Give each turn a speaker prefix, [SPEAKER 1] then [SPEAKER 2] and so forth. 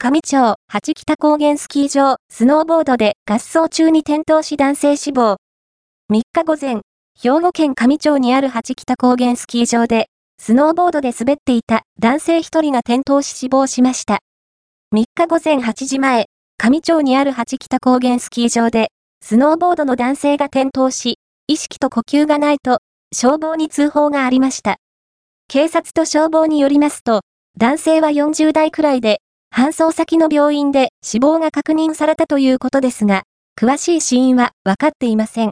[SPEAKER 1] 上町八北高原スキー場、スノーボードで合走中に転倒し男性死亡。3日午前、兵庫県上町にある八北高原スキー場で、スノーボードで滑っていた男性1人が転倒し死亡しました。3日午前8時前、上町にある八北高原スキー場で、スノーボードの男性が転倒し、意識と呼吸がないと、消防に通報がありました。警察と消防によりますと、男性は40代くらいで、搬送先の病院で死亡が確認されたということですが、詳しい死因は分かっていません。